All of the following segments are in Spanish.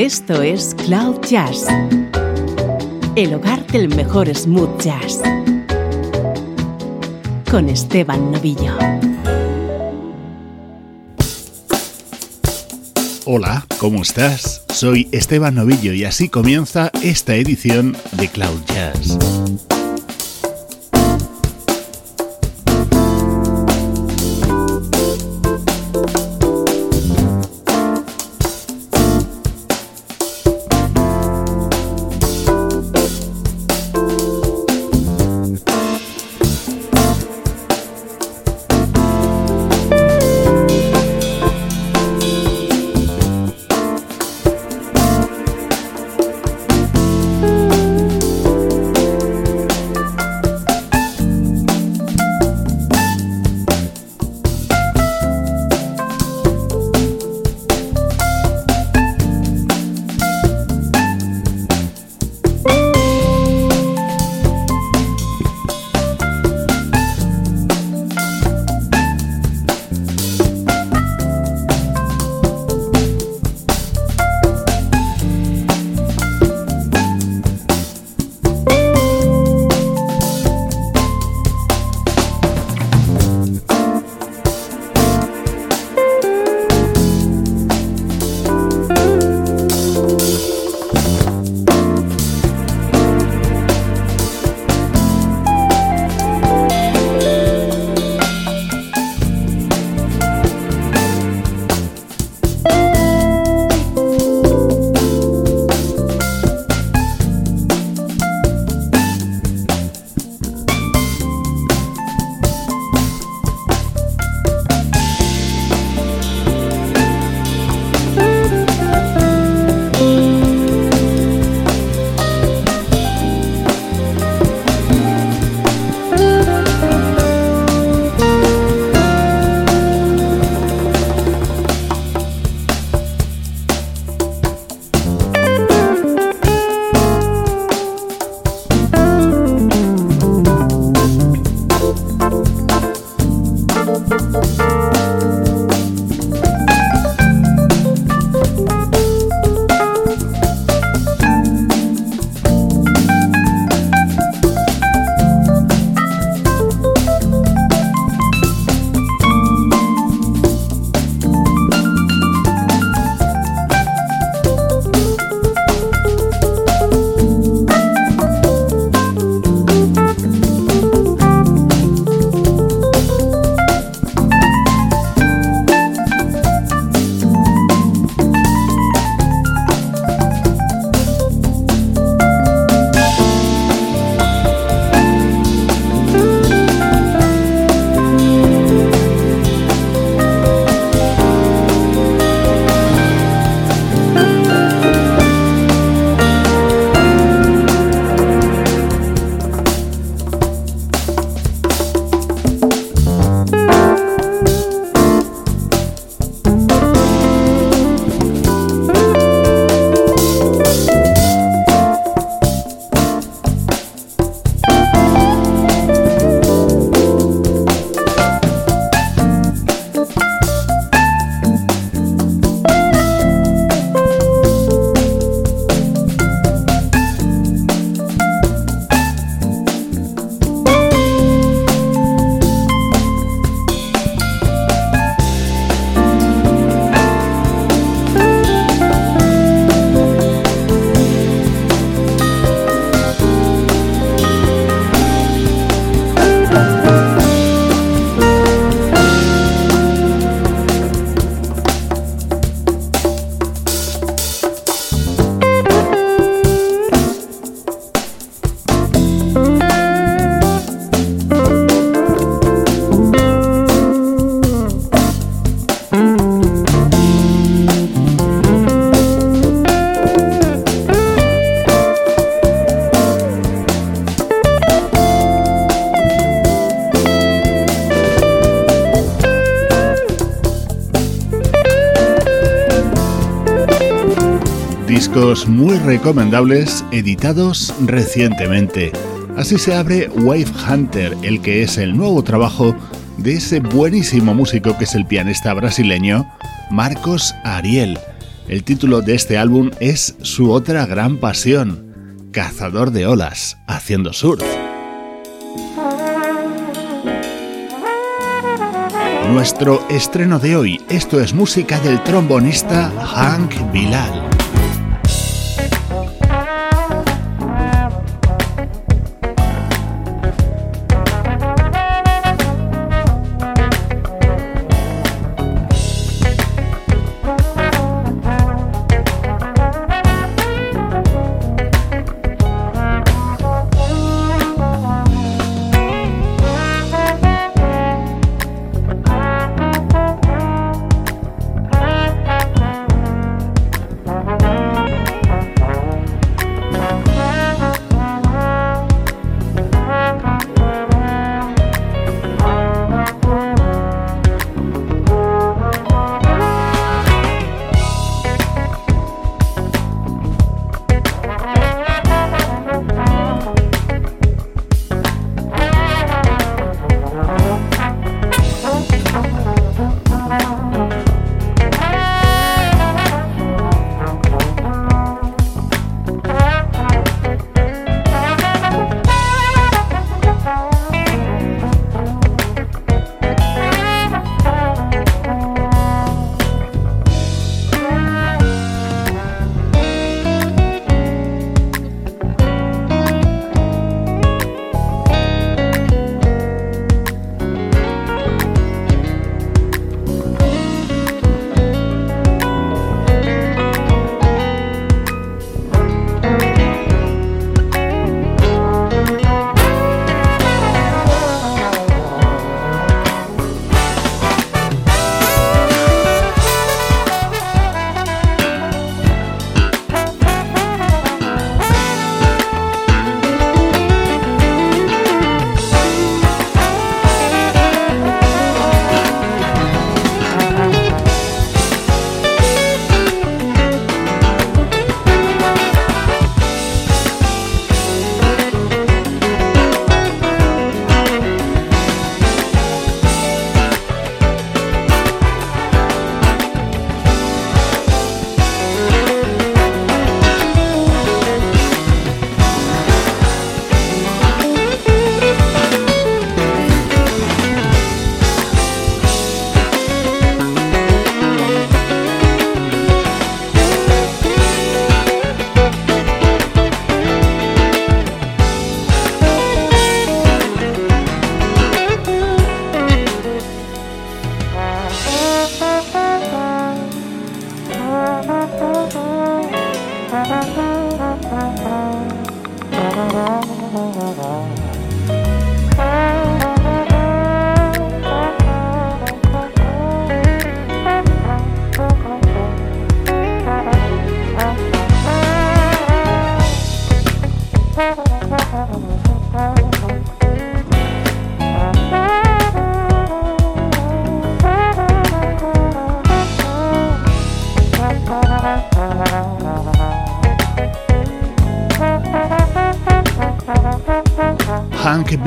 Esto es Cloud Jazz, el hogar del mejor smooth jazz, con Esteban Novillo. Hola, ¿cómo estás? Soy Esteban Novillo y así comienza esta edición de Cloud Jazz. Recomendables editados recientemente. Así se abre Wave Hunter, el que es el nuevo trabajo de ese buenísimo músico que es el pianista brasileño Marcos Ariel. El título de este álbum es su otra gran pasión, Cazador de Olas, haciendo surf. Nuestro estreno de hoy, esto es música del trombonista Hank Bilal.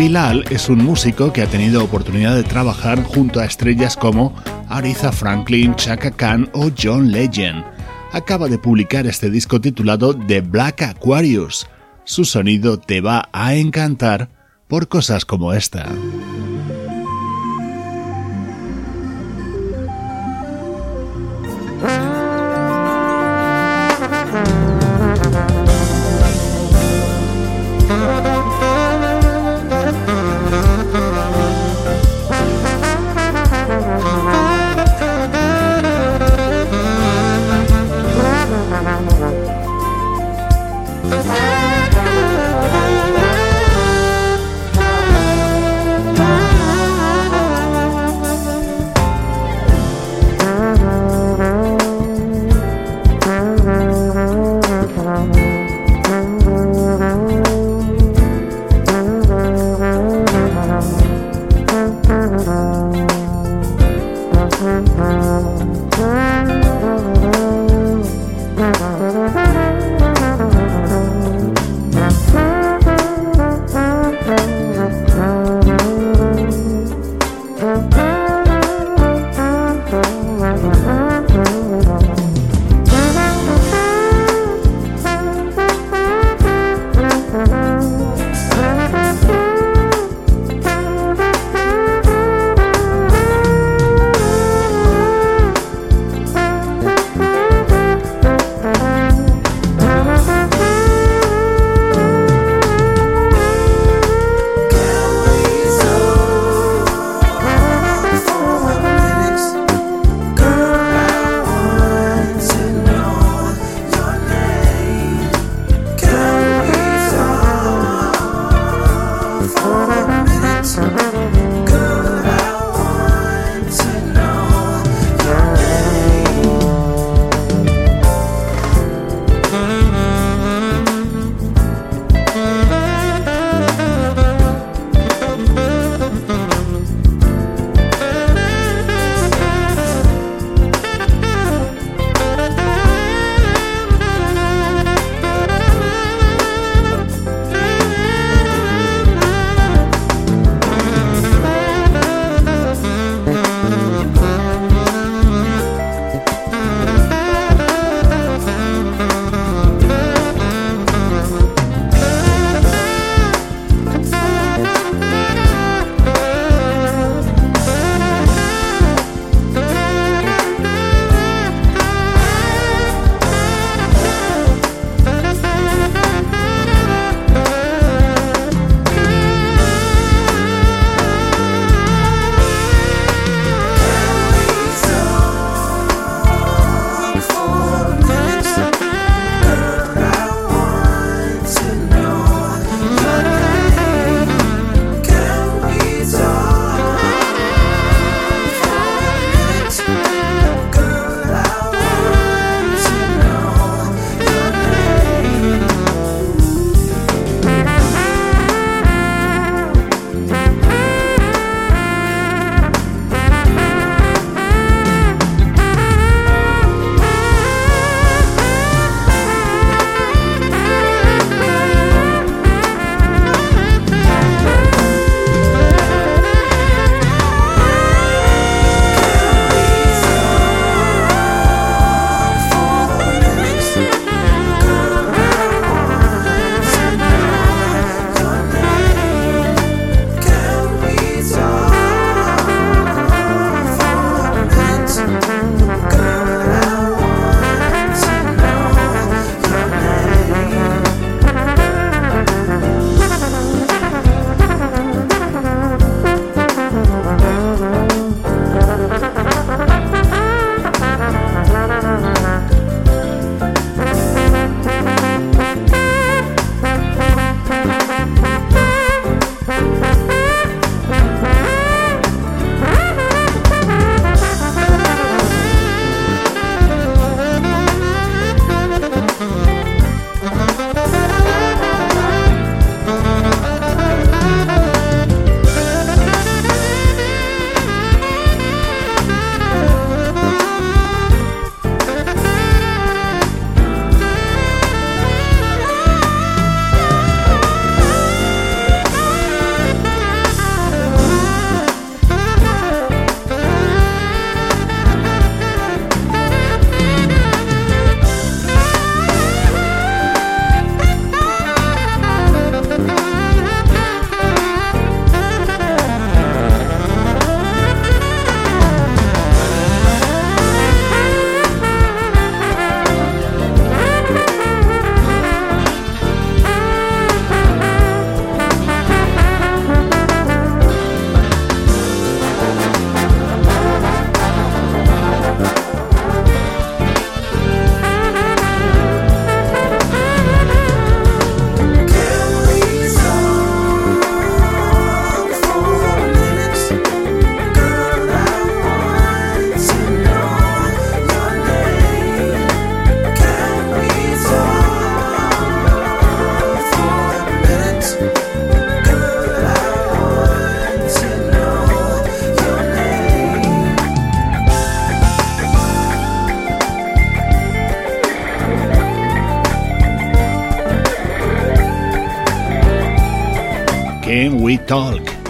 Bilal es un músico que ha tenido oportunidad de trabajar junto a estrellas como Aretha Franklin, Chaka Khan o John Legend. Acaba de publicar este disco titulado The Black Aquarius. Su sonido te va a encantar por cosas como esta. mhm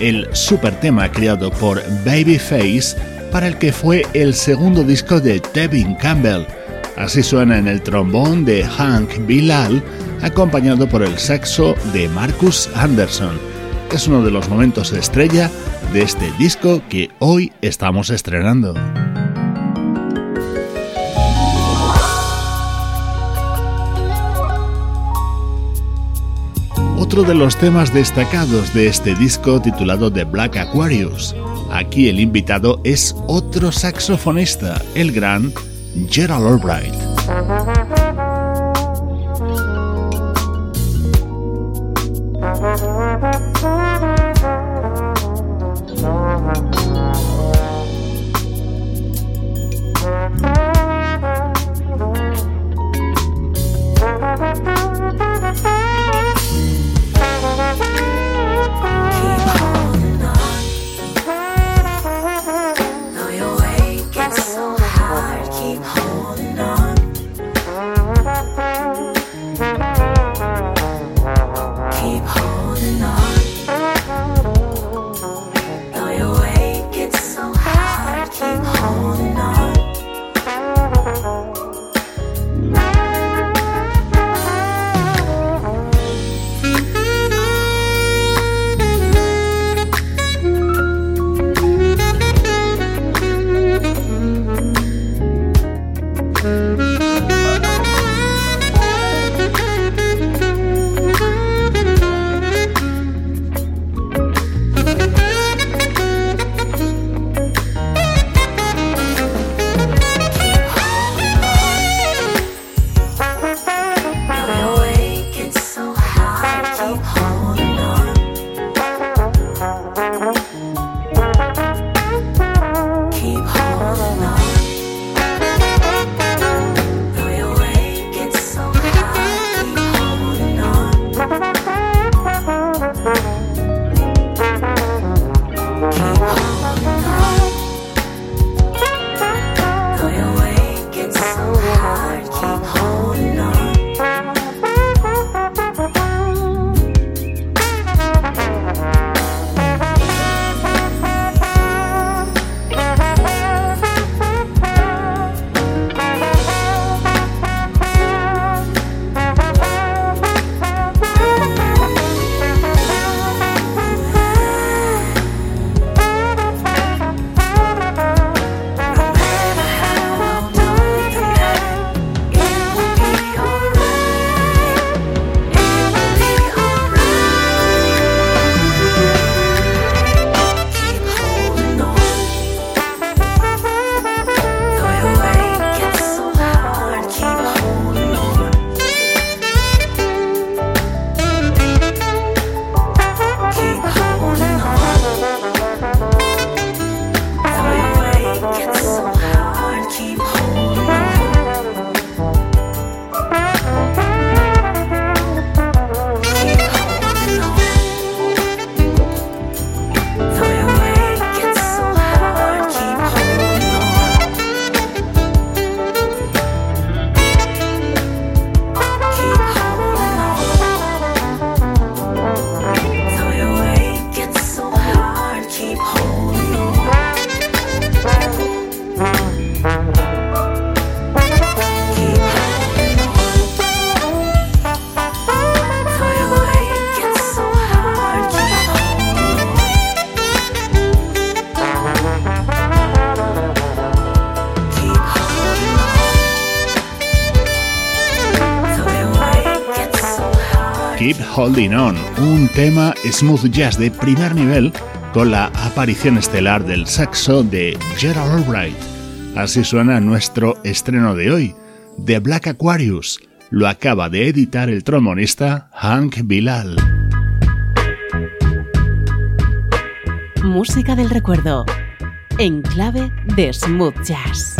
el super tema creado por Babyface para el que fue el segundo disco de Devin Campbell. Así suena en el trombón de Hank Bilal, acompañado por el saxo de Marcus Anderson. Es uno de los momentos estrella de este disco que hoy estamos estrenando. Otro de los temas destacados de este disco titulado The Black Aquarius. Aquí el invitado es otro saxofonista, el gran Gerald Albright. Holding On, un tema smooth jazz de primer nivel con la aparición estelar del saxo de Gerald Albright. Así suena nuestro estreno de hoy, The Black Aquarius. Lo acaba de editar el trombonista Hank Bilal. Música del recuerdo, en clave de smooth jazz.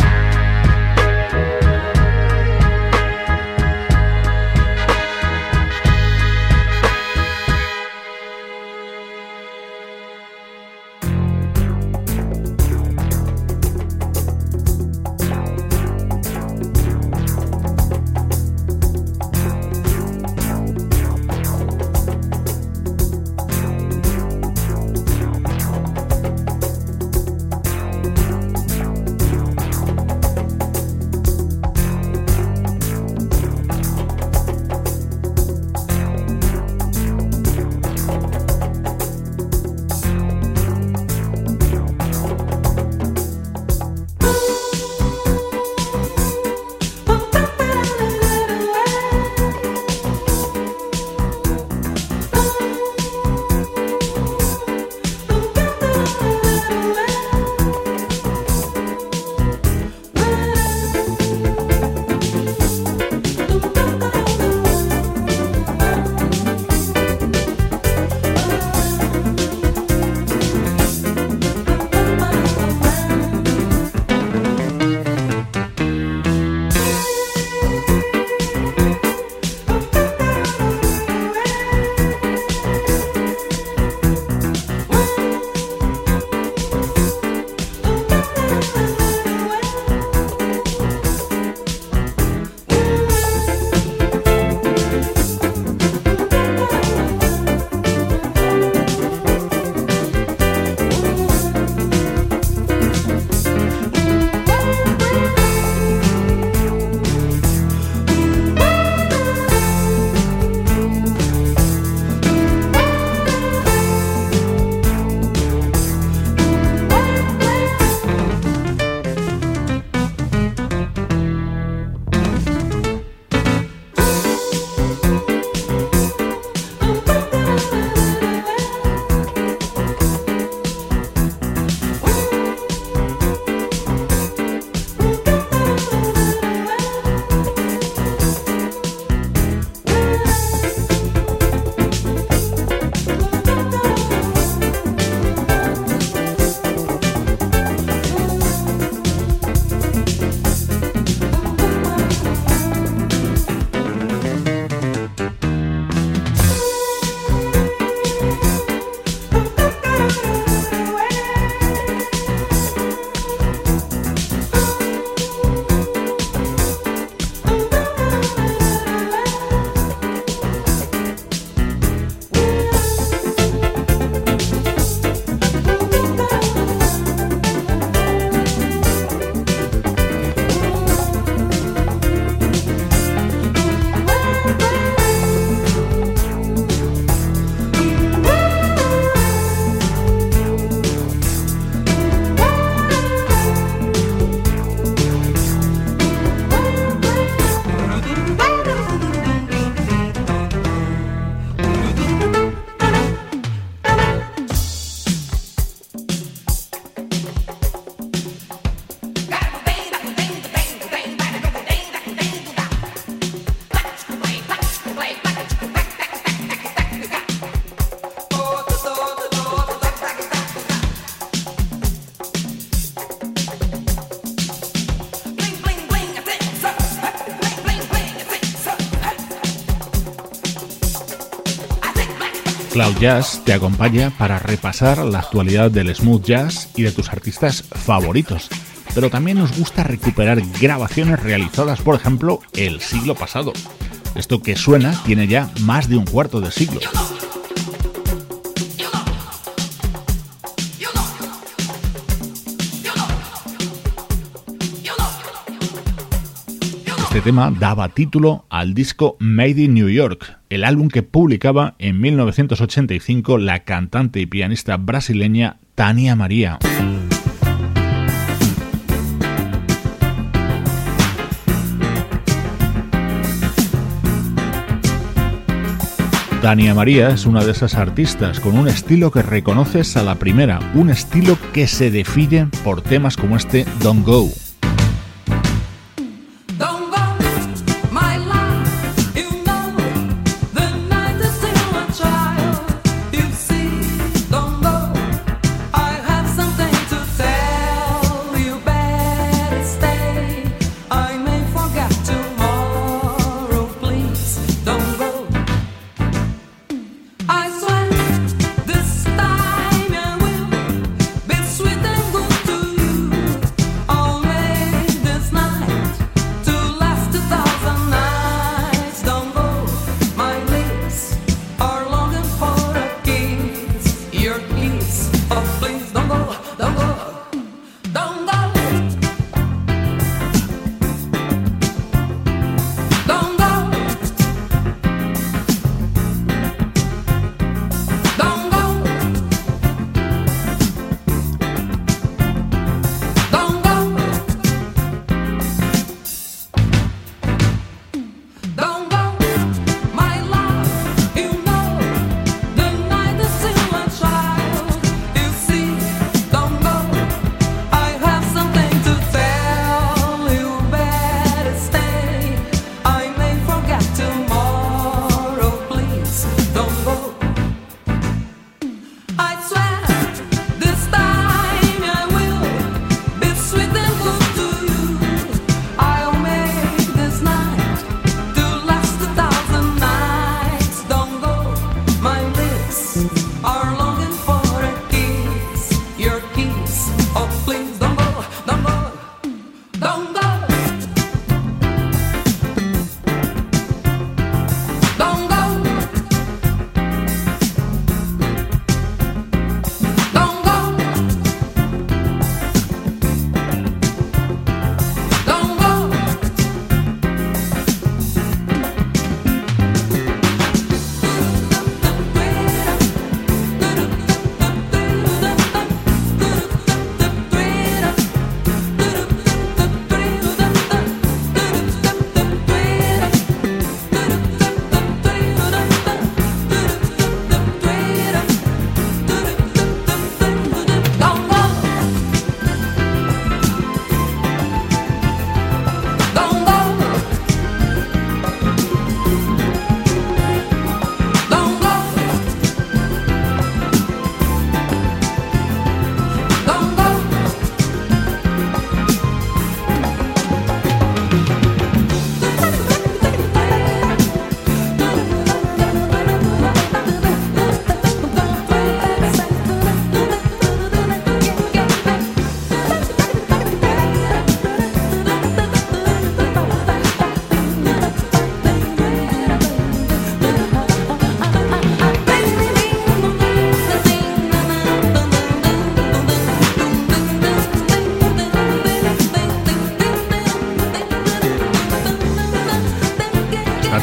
Cloud Jazz te acompaña para repasar la actualidad del smooth jazz y de tus artistas favoritos. Pero también nos gusta recuperar grabaciones realizadas, por ejemplo, el siglo pasado. Esto que suena tiene ya más de un cuarto de siglo. Tema daba título al disco Made in New York, el álbum que publicaba en 1985 la cantante y pianista brasileña Tania María. Tania María es una de esas artistas con un estilo que reconoces a la primera, un estilo que se define por temas como este Don't Go.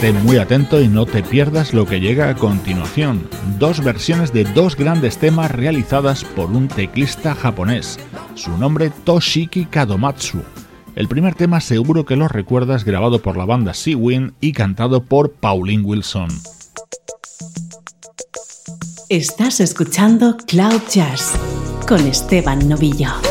Muy atento y no te pierdas lo que llega a continuación. Dos versiones de dos grandes temas realizadas por un teclista japonés. Su nombre Toshiki Kadomatsu. El primer tema seguro que lo recuerdas grabado por la banda Sea y cantado por Pauline Wilson. Estás escuchando Cloud Jazz con Esteban Novillo.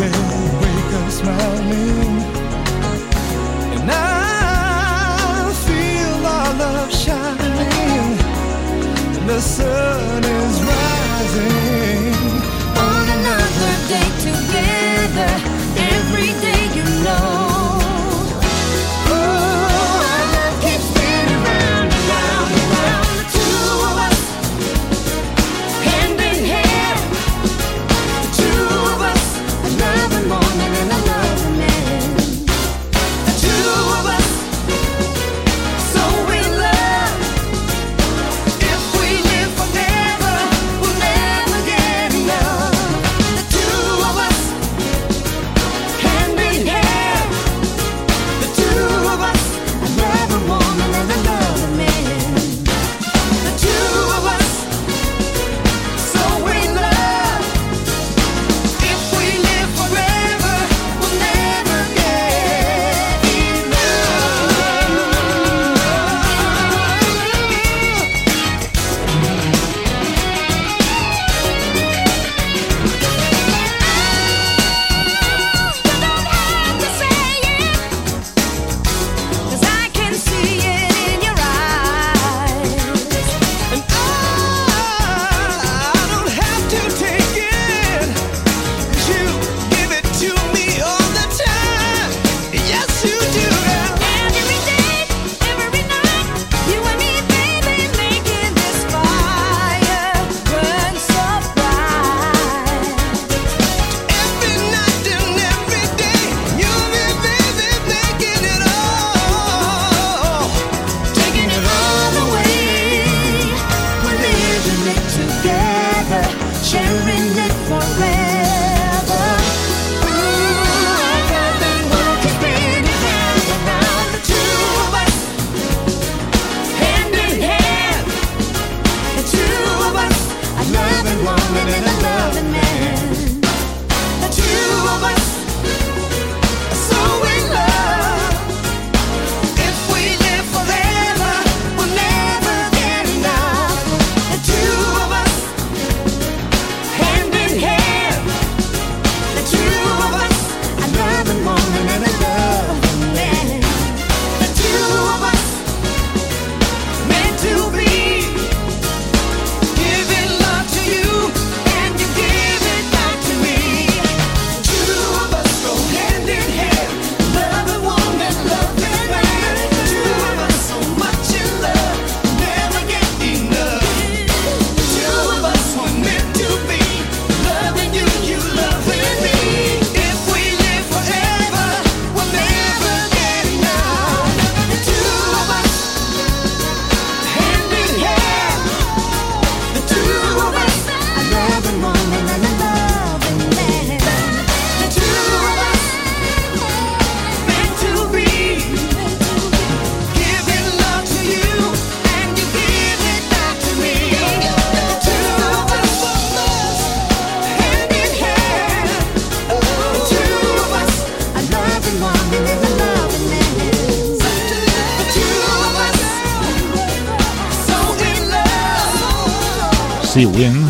wake up smiling. And I feel our love shining, the sun is rising.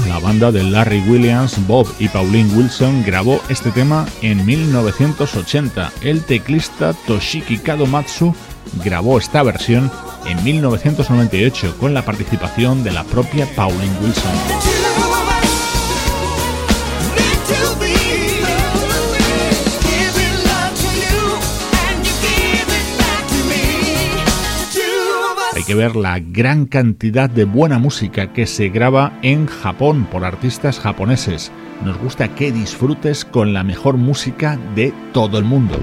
La banda de Larry Williams, Bob y Pauline Wilson grabó este tema en 1980. El teclista Toshiki Kadomatsu grabó esta versión en 1998 con la participación de la propia Pauline Wilson. Que ver la gran cantidad de buena música que se graba en Japón por artistas japoneses. Nos gusta que disfrutes con la mejor música de todo el mundo.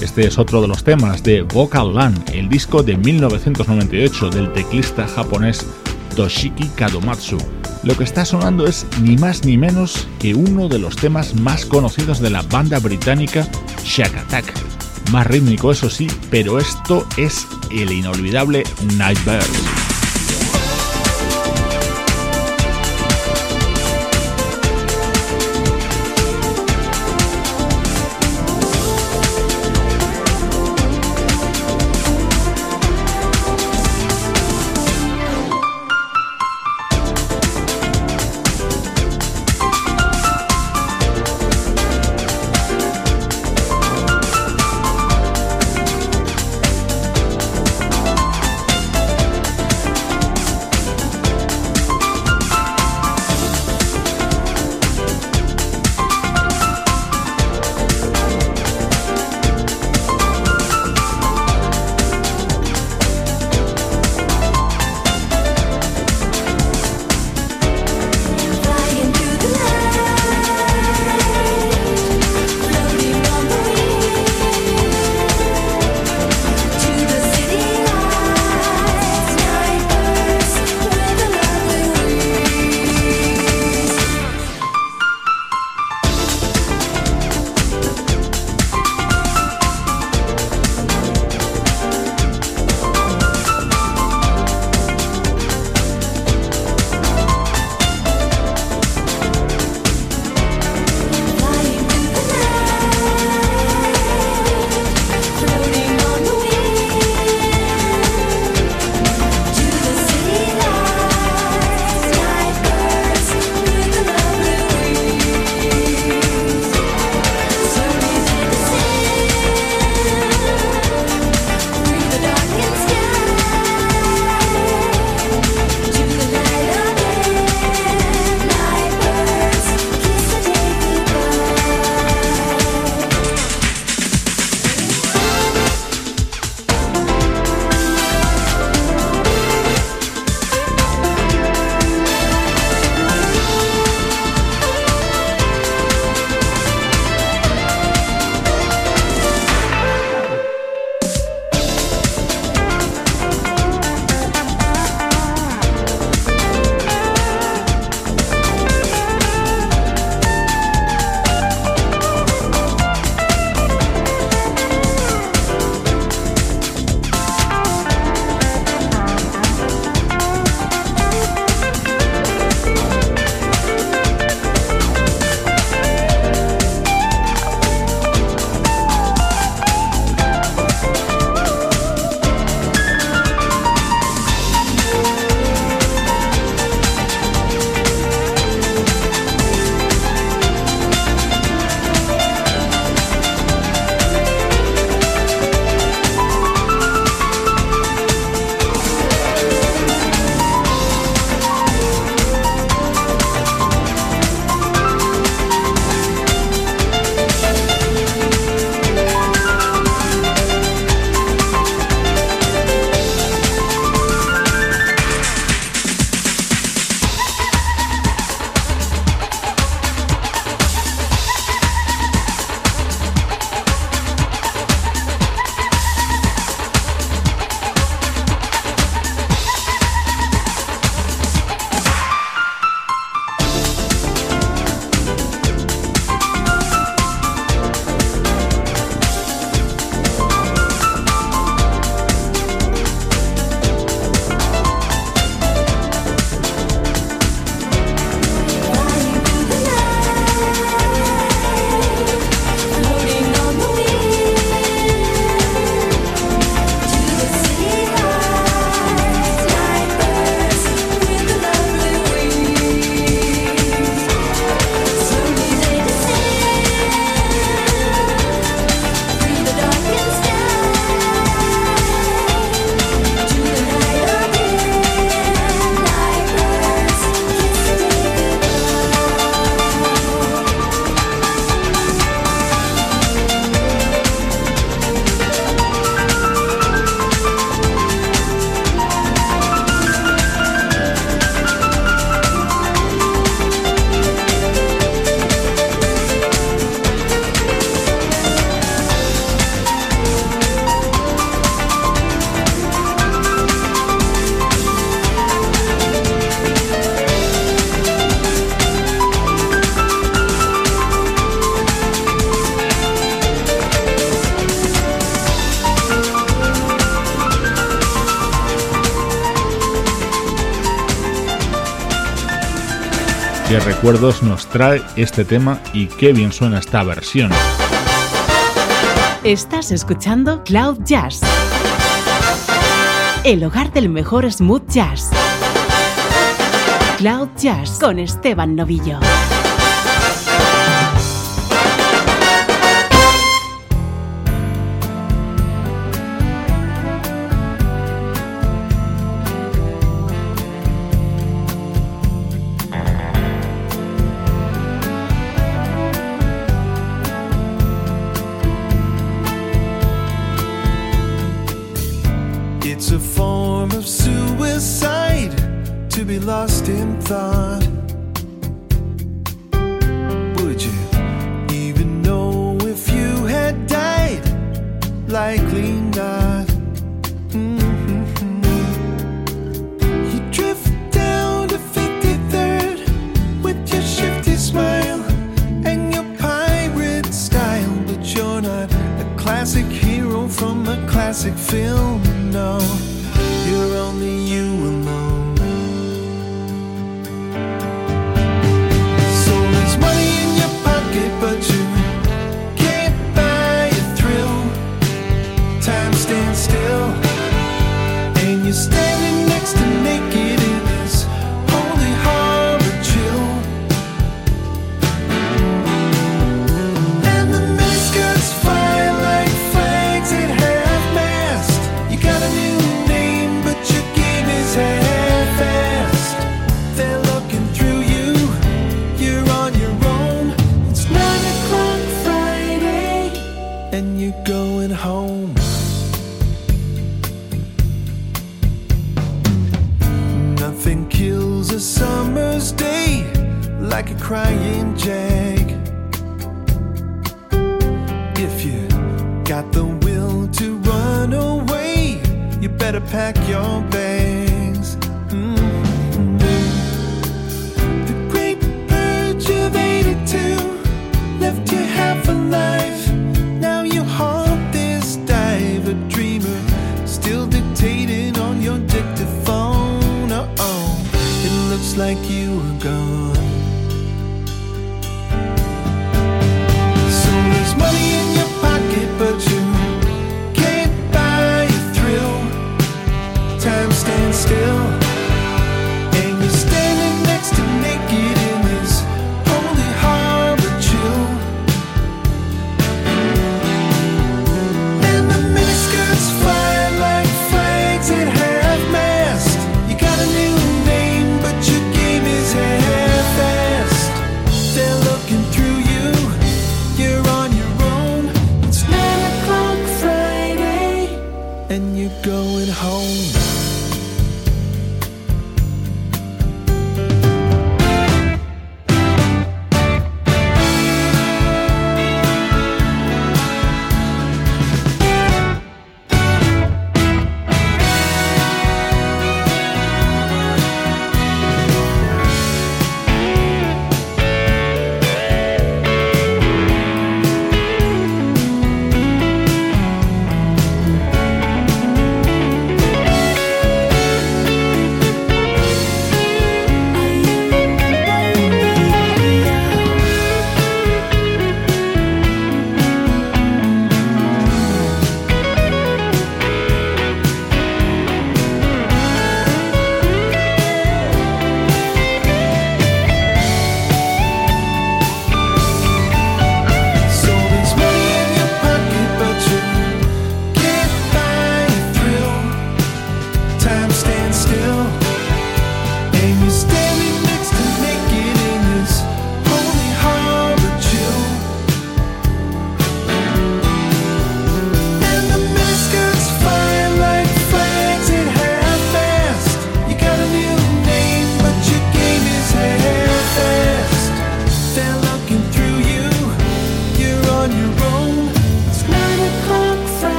Este es otro de los temas de Vocal Land, el disco de 1998 del teclista japonés Toshiki Kadomatsu. Lo que está sonando es ni más ni menos que uno de los temas más conocidos de la banda británica Shack Attack. Más rítmico eso sí, pero esto es el inolvidable Nightbird. Recuerdos nos trae este tema y qué bien suena esta versión. Estás escuchando Cloud Jazz, el hogar del mejor smooth jazz. Cloud Jazz con Esteban Novillo. thought like you were gone.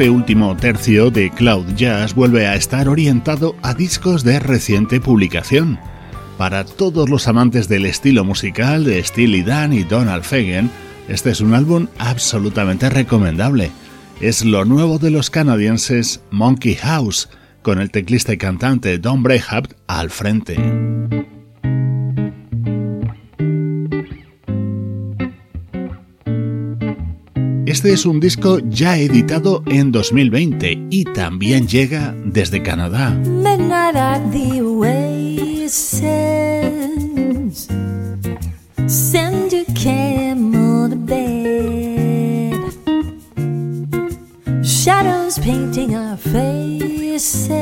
Este último tercio de Cloud Jazz vuelve a estar orientado a discos de reciente publicación. Para todos los amantes del estilo musical de Steely Dan y Donald Fagen, este es un álbum absolutamente recomendable. Es lo nuevo de los canadienses Monkey House, con el teclista y cantante Don Brehart al frente. Este es un disco ya editado en 2020 y también llega desde Canadá. Shadows painting our faces.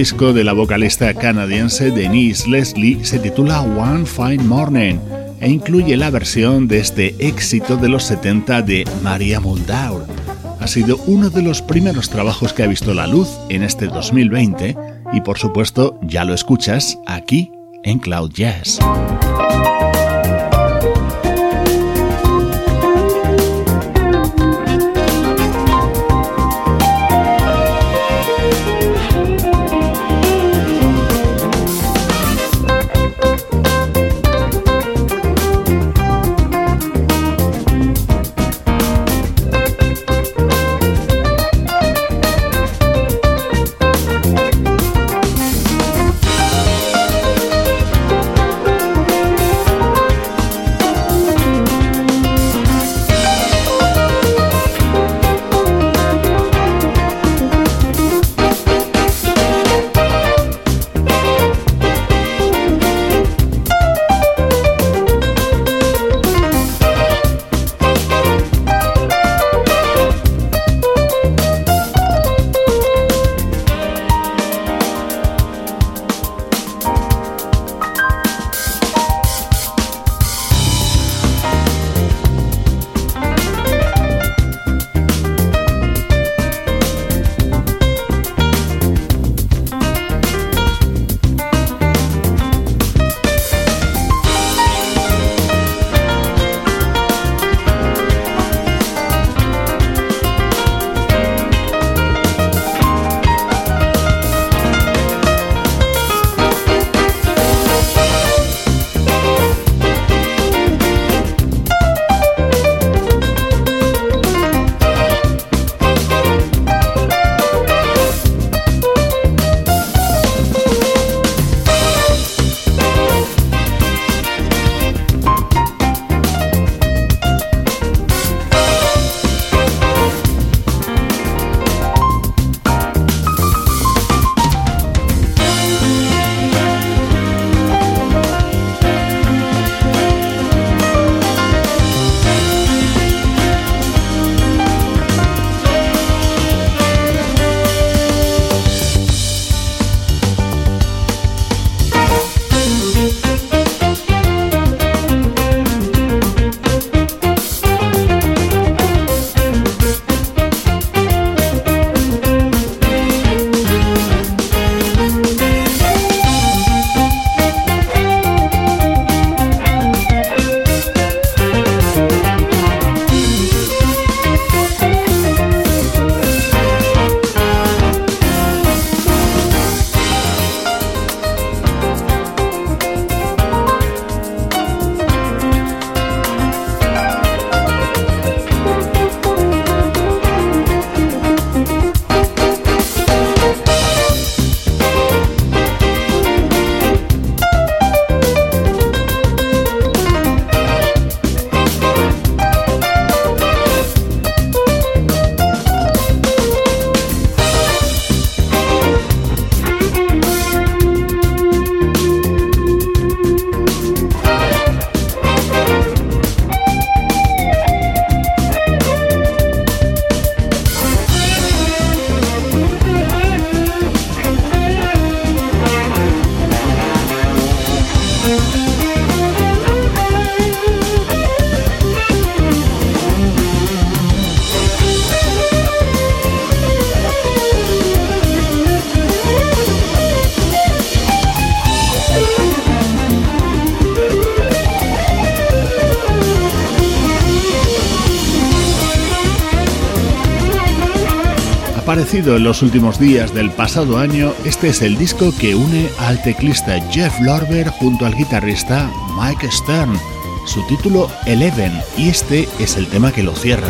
Disco de la vocalista canadiense Denise Leslie se titula One Fine Morning e incluye la versión de este éxito de los 70 de Maria Muldaur. Ha sido uno de los primeros trabajos que ha visto la luz en este 2020 y por supuesto ya lo escuchas aquí en Cloud Jazz. En los últimos días del pasado año, este es el disco que une al teclista Jeff Lorber junto al guitarrista Mike Stern. Su título Eleven y este es el tema que lo cierra.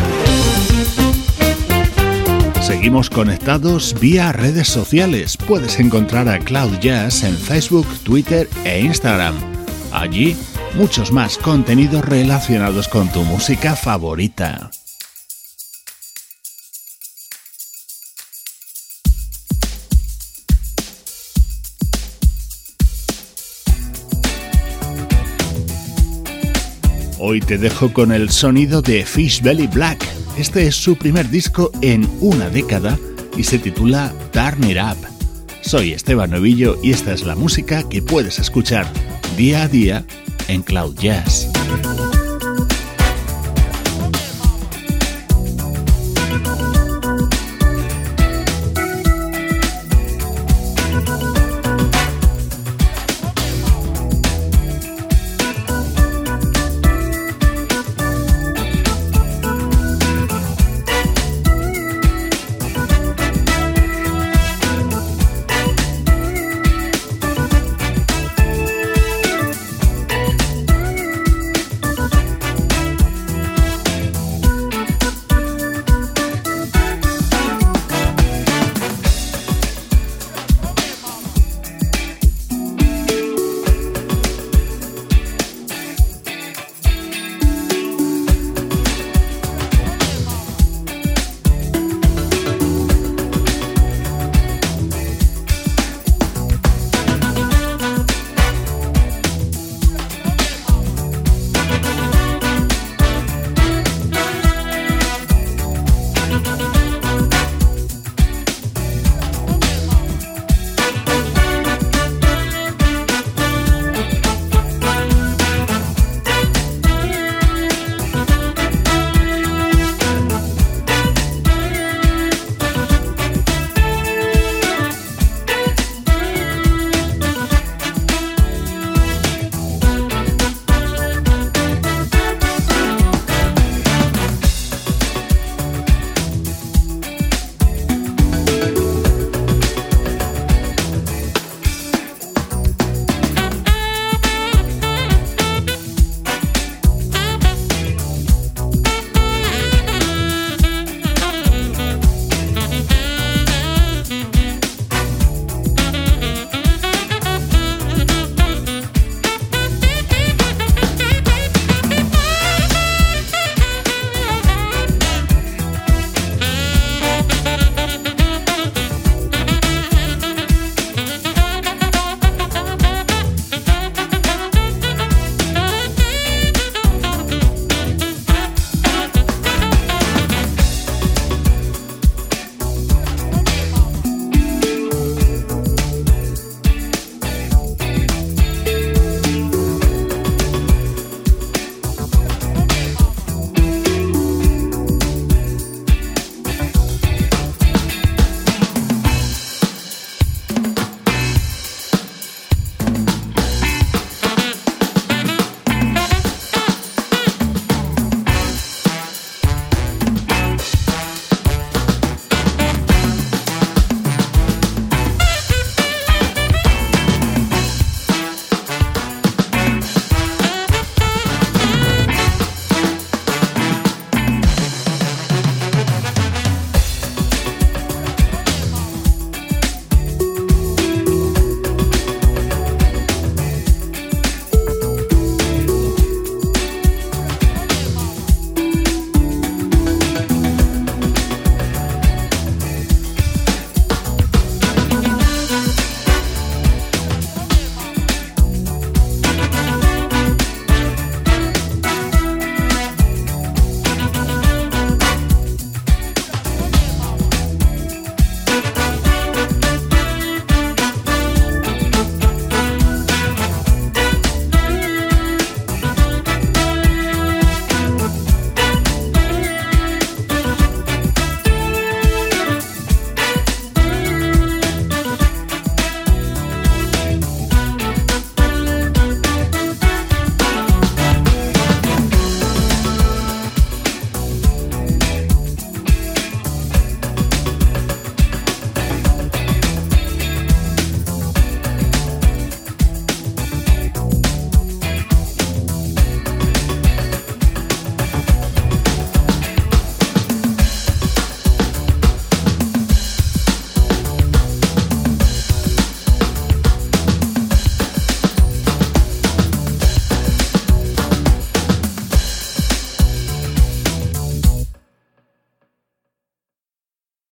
Seguimos conectados vía redes sociales. Puedes encontrar a Cloud Jazz en Facebook, Twitter e Instagram. Allí, muchos más contenidos relacionados con tu música favorita. Hoy te dejo con el sonido de Fish Belly Black. Este es su primer disco en una década y se titula Turn It Up. Soy Esteban Novillo y esta es la música que puedes escuchar día a día en Cloud Jazz.